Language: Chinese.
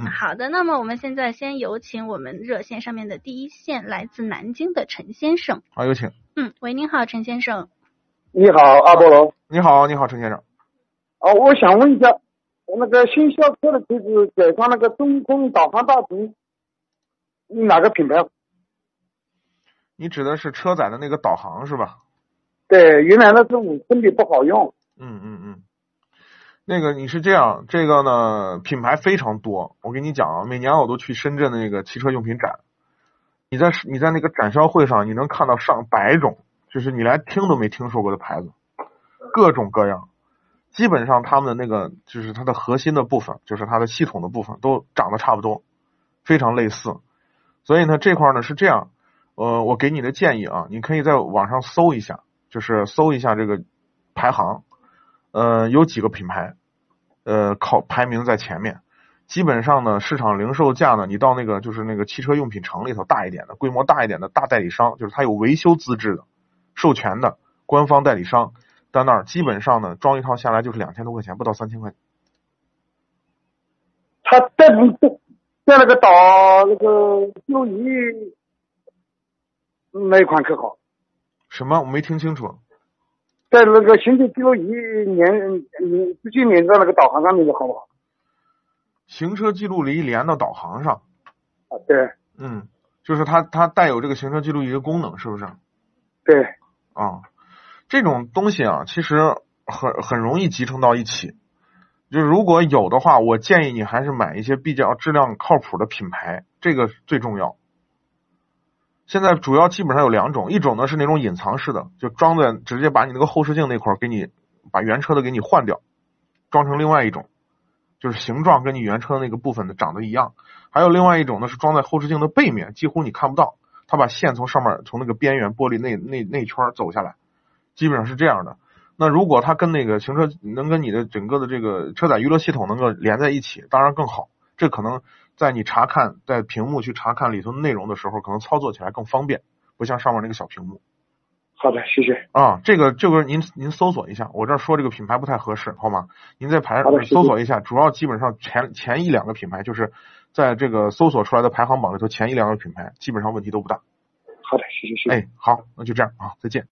嗯，好的。那么我们现在先有请我们热线上面的第一线，来自南京的陈先生。好，有请。嗯，喂，您好，陈先生。你好，阿波罗。你好，你好，陈先生。哦，我想问一下，我那个新销车的车子改装那个中控导航大屏，哪个品牌？你指的是车载的那个导航是吧？对，原来那是五寸的不好用。嗯嗯嗯。那个你是这样，这个呢品牌非常多。我跟你讲啊，每年我都去深圳的那个汽车用品展，你在你在那个展销会上，你能看到上百种，就是你连听都没听说过的牌子，各种各样。基本上他们的那个就是它的核心的部分，就是它的系统的部分都长得差不多，非常类似。所以呢这块呢是这样，呃，我给你的建议啊，你可以在网上搜一下，就是搜一下这个排行，呃，有几个品牌，呃，靠排名在前面。基本上呢，市场零售价呢，你到那个就是那个汽车用品城里头大一点的、规模大一点的大代理商，就是它有维修资质的、授权的官方代理商。在那儿基本上呢，装一套下来就是两千多块钱，不到三千块钱。他在在那个导那个记录仪哪一款可好？什么？我没听清楚。在那个行车记录仪连你直接连在那个导航上面就好不好？行车记录仪连到导航上。啊，对。嗯，就是它它带有这个行车记录仪的功能，是不是？对。啊。这种东西啊，其实很很容易集成到一起。就是如果有的话，我建议你还是买一些比较质量靠谱的品牌，这个最重要。现在主要基本上有两种，一种呢是那种隐藏式的，就装在直接把你那个后视镜那块儿给你把原车的给你换掉，装成另外一种，就是形状跟你原车那个部分的长得一样。还有另外一种呢是装在后视镜的背面，几乎你看不到，它把线从上面从那个边缘玻璃那那那圈走下来。基本上是这样的。那如果它跟那个行车能跟你的整个的这个车载娱乐系统能够连在一起，当然更好。这可能在你查看在屏幕去查看里头内容的时候，可能操作起来更方便，不像上面那个小屏幕。好的，谢谢。啊，这个这个您您搜索一下，我这儿说这个品牌不太合适，好吗？您在排搜索一下，主要基本上前前一两个品牌，就是在这个搜索出来的排行榜里头前一两个品牌，基本上问题都不大。好的，谢谢谢谢。哎，好，那就这样啊，再见。